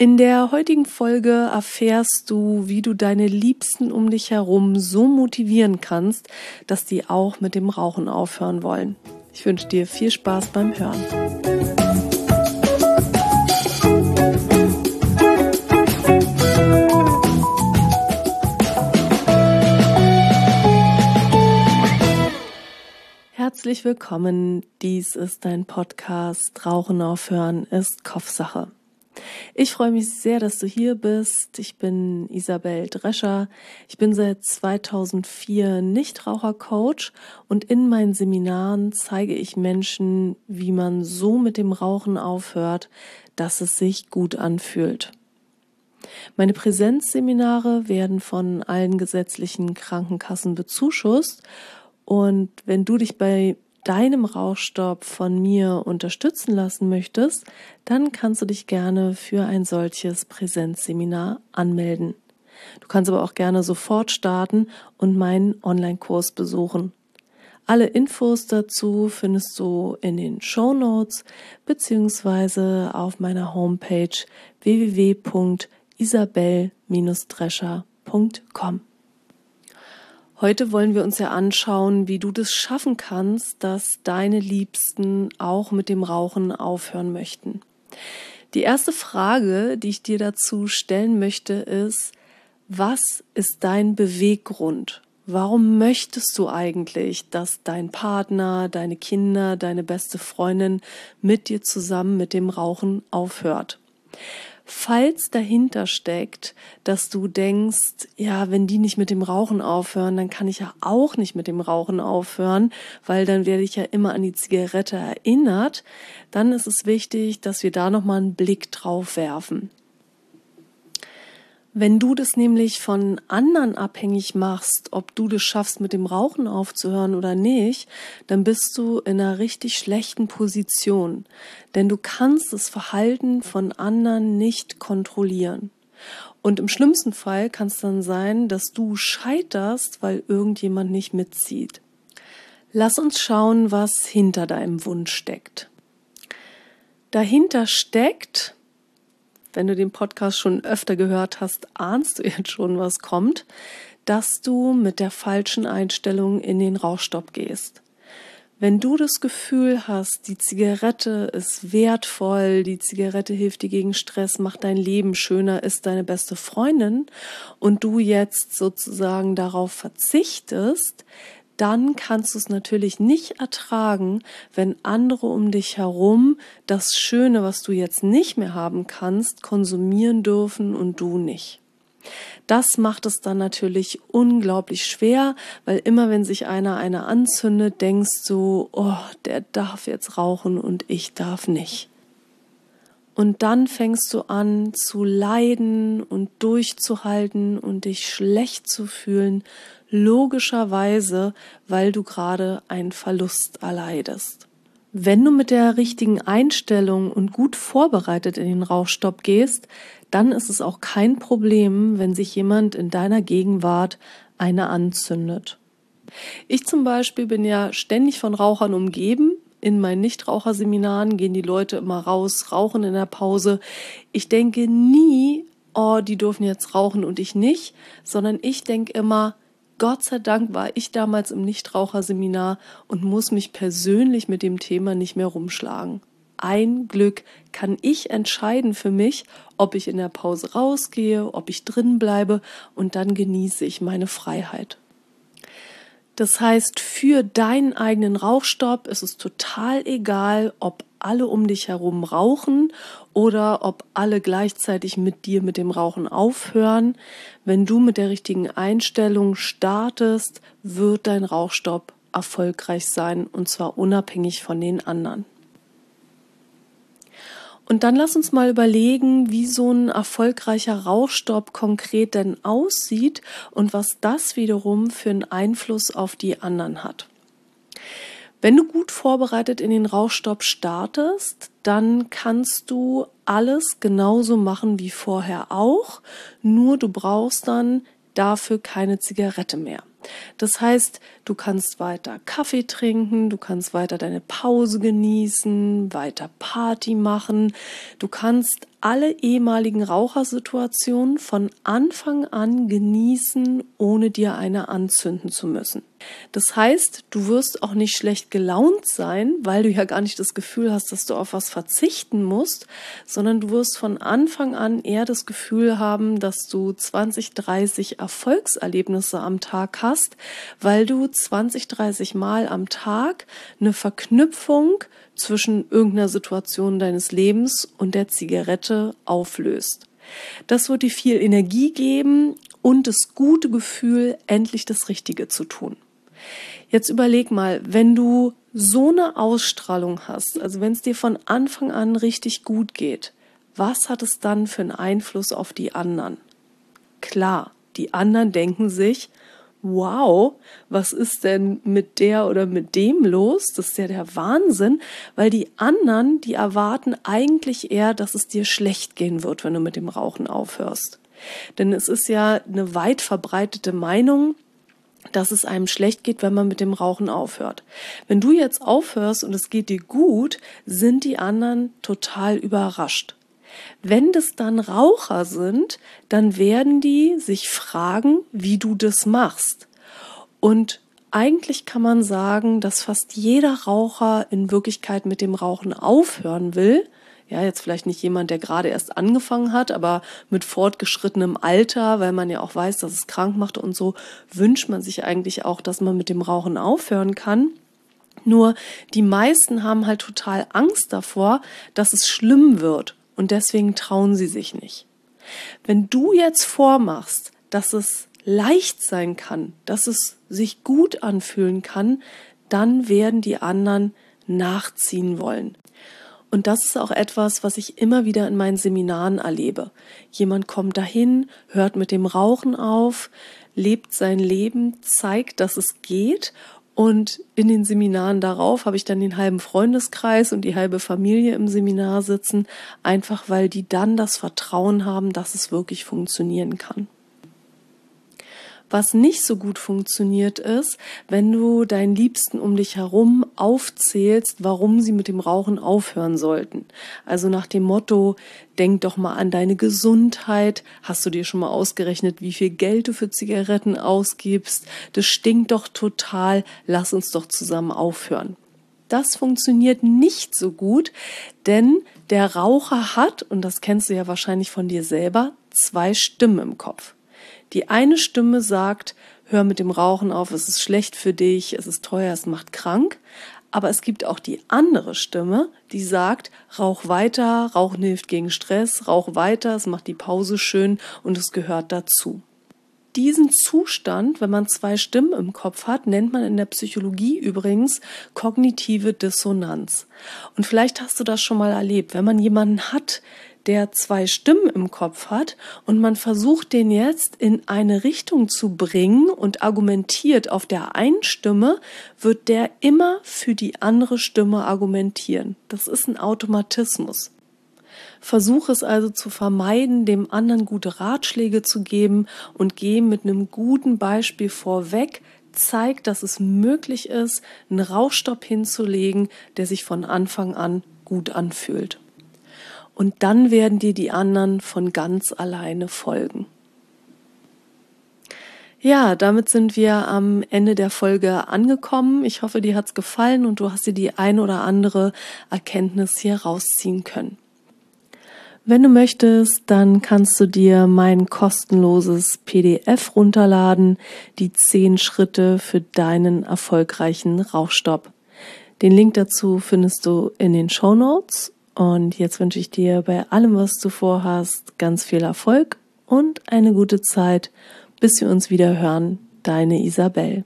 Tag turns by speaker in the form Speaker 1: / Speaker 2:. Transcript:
Speaker 1: In der heutigen Folge erfährst du, wie du deine Liebsten um dich herum so motivieren kannst, dass die auch mit dem Rauchen aufhören wollen. Ich wünsche dir viel Spaß beim Hören. Herzlich willkommen. Dies ist dein Podcast. Rauchen aufhören ist Kopfsache. Ich freue mich sehr, dass du hier bist. Ich bin Isabel Drescher. Ich bin seit 2004 Nichtrauchercoach und in meinen Seminaren zeige ich Menschen, wie man so mit dem Rauchen aufhört, dass es sich gut anfühlt. Meine Präsenzseminare werden von allen gesetzlichen Krankenkassen bezuschusst und wenn du dich bei deinem Rauchstopp von mir unterstützen lassen möchtest, dann kannst du dich gerne für ein solches Präsenzseminar anmelden. Du kannst aber auch gerne sofort starten und meinen Online-Kurs besuchen. Alle Infos dazu findest du in den Show Notes beziehungsweise auf meiner Homepage www.isabel-drescher.com. Heute wollen wir uns ja anschauen, wie du das schaffen kannst, dass deine Liebsten auch mit dem Rauchen aufhören möchten. Die erste Frage, die ich dir dazu stellen möchte, ist, was ist dein Beweggrund? Warum möchtest du eigentlich, dass dein Partner, deine Kinder, deine beste Freundin mit dir zusammen mit dem Rauchen aufhört? Falls dahinter steckt, dass du denkst, ja, wenn die nicht mit dem Rauchen aufhören, dann kann ich ja auch nicht mit dem Rauchen aufhören, weil dann werde ich ja immer an die Zigarette erinnert, dann ist es wichtig, dass wir da nochmal einen Blick drauf werfen. Wenn du das nämlich von anderen abhängig machst, ob du das schaffst, mit dem Rauchen aufzuhören oder nicht, dann bist du in einer richtig schlechten Position. Denn du kannst das Verhalten von anderen nicht kontrollieren. Und im schlimmsten Fall kann es dann sein, dass du scheiterst, weil irgendjemand nicht mitzieht. Lass uns schauen, was hinter deinem Wunsch steckt. Dahinter steckt, wenn du den Podcast schon öfter gehört hast, ahnst du jetzt schon, was kommt, dass du mit der falschen Einstellung in den Rauchstopp gehst. Wenn du das Gefühl hast, die Zigarette ist wertvoll, die Zigarette hilft dir gegen Stress, macht dein Leben schöner, ist deine beste Freundin und du jetzt sozusagen darauf verzichtest, dann kannst du es natürlich nicht ertragen, wenn andere um dich herum das Schöne, was du jetzt nicht mehr haben kannst, konsumieren dürfen und du nicht. Das macht es dann natürlich unglaublich schwer, weil immer wenn sich einer eine anzündet, denkst du, oh, der darf jetzt rauchen und ich darf nicht. Und dann fängst du an zu leiden und durchzuhalten und dich schlecht zu fühlen, logischerweise, weil du gerade einen Verlust erleidest. Wenn du mit der richtigen Einstellung und gut vorbereitet in den Rauchstopp gehst, dann ist es auch kein Problem, wenn sich jemand in deiner Gegenwart eine anzündet. Ich zum Beispiel bin ja ständig von Rauchern umgeben. In meinen Nichtraucherseminaren gehen die Leute immer raus, rauchen in der Pause. Ich denke nie, oh, die dürfen jetzt rauchen und ich nicht, sondern ich denke immer, Gott sei Dank war ich damals im Nichtraucherseminar und muss mich persönlich mit dem Thema nicht mehr rumschlagen. Ein Glück kann ich entscheiden für mich, ob ich in der Pause rausgehe, ob ich drin bleibe und dann genieße ich meine Freiheit. Das heißt, für deinen eigenen Rauchstopp ist es total egal, ob alle um dich herum rauchen oder ob alle gleichzeitig mit dir mit dem Rauchen aufhören. Wenn du mit der richtigen Einstellung startest, wird dein Rauchstopp erfolgreich sein und zwar unabhängig von den anderen. Und dann lass uns mal überlegen, wie so ein erfolgreicher Rauchstopp konkret denn aussieht und was das wiederum für einen Einfluss auf die anderen hat. Wenn du gut vorbereitet in den Rauchstopp startest, dann kannst du alles genauso machen wie vorher auch, nur du brauchst dann dafür keine Zigarette mehr. Das heißt, du kannst weiter Kaffee trinken, du kannst weiter deine Pause genießen, weiter Party machen, du kannst alle ehemaligen Rauchersituationen von Anfang an genießen, ohne dir eine anzünden zu müssen. Das heißt, du wirst auch nicht schlecht gelaunt sein, weil du ja gar nicht das Gefühl hast, dass du auf was verzichten musst, sondern du wirst von Anfang an eher das Gefühl haben, dass du 20, 30 Erfolgserlebnisse am Tag hast, weil du 20, 30 Mal am Tag eine Verknüpfung zwischen irgendeiner Situation deines Lebens und der Zigarette auflöst. Das wird dir viel Energie geben und das gute Gefühl, endlich das Richtige zu tun. Jetzt überleg mal, wenn du so eine Ausstrahlung hast, also wenn es dir von Anfang an richtig gut geht, was hat es dann für einen Einfluss auf die anderen? Klar, die anderen denken sich, wow, was ist denn mit der oder mit dem los? Das ist ja der Wahnsinn, weil die anderen, die erwarten eigentlich eher, dass es dir schlecht gehen wird, wenn du mit dem Rauchen aufhörst. Denn es ist ja eine weit verbreitete Meinung, dass es einem schlecht geht, wenn man mit dem Rauchen aufhört. Wenn du jetzt aufhörst und es geht dir gut, sind die anderen total überrascht. Wenn das dann Raucher sind, dann werden die sich fragen, wie du das machst. Und eigentlich kann man sagen, dass fast jeder Raucher in Wirklichkeit mit dem Rauchen aufhören will. Ja, jetzt vielleicht nicht jemand, der gerade erst angefangen hat, aber mit fortgeschrittenem Alter, weil man ja auch weiß, dass es krank macht und so, wünscht man sich eigentlich auch, dass man mit dem Rauchen aufhören kann. Nur die meisten haben halt total Angst davor, dass es schlimm wird und deswegen trauen sie sich nicht. Wenn du jetzt vormachst, dass es leicht sein kann, dass es sich gut anfühlen kann, dann werden die anderen nachziehen wollen. Und das ist auch etwas, was ich immer wieder in meinen Seminaren erlebe. Jemand kommt dahin, hört mit dem Rauchen auf, lebt sein Leben, zeigt, dass es geht und in den Seminaren darauf habe ich dann den halben Freundeskreis und die halbe Familie im Seminar sitzen, einfach weil die dann das Vertrauen haben, dass es wirklich funktionieren kann. Was nicht so gut funktioniert ist, wenn du deinen Liebsten um dich herum aufzählst, warum sie mit dem Rauchen aufhören sollten. Also nach dem Motto, denk doch mal an deine Gesundheit. Hast du dir schon mal ausgerechnet, wie viel Geld du für Zigaretten ausgibst? Das stinkt doch total. Lass uns doch zusammen aufhören. Das funktioniert nicht so gut, denn der Raucher hat, und das kennst du ja wahrscheinlich von dir selber, zwei Stimmen im Kopf. Die eine Stimme sagt, hör mit dem Rauchen auf, es ist schlecht für dich, es ist teuer, es macht krank. Aber es gibt auch die andere Stimme, die sagt, rauch weiter, Rauchen hilft gegen Stress, rauch weiter, es macht die Pause schön und es gehört dazu. Diesen Zustand, wenn man zwei Stimmen im Kopf hat, nennt man in der Psychologie übrigens kognitive Dissonanz. Und vielleicht hast du das schon mal erlebt, wenn man jemanden hat, der zwei Stimmen im Kopf hat und man versucht den jetzt in eine Richtung zu bringen und argumentiert auf der einen Stimme, wird der immer für die andere Stimme argumentieren. Das ist ein Automatismus. Versuche es also zu vermeiden, dem anderen gute Ratschläge zu geben und geh mit einem guten Beispiel vorweg, zeig, dass es möglich ist, einen Rauchstopp hinzulegen, der sich von Anfang an gut anfühlt. Und dann werden dir die anderen von ganz alleine folgen. Ja, damit sind wir am Ende der Folge angekommen. Ich hoffe, dir hat's gefallen und du hast dir die ein oder andere Erkenntnis hier rausziehen können. Wenn du möchtest, dann kannst du dir mein kostenloses PDF runterladen, die zehn Schritte für deinen erfolgreichen Rauchstopp. Den Link dazu findest du in den Show Notes und jetzt wünsche ich dir bei allem, was du vorhast, ganz viel Erfolg und eine gute Zeit, bis wir uns wieder hören. Deine Isabel.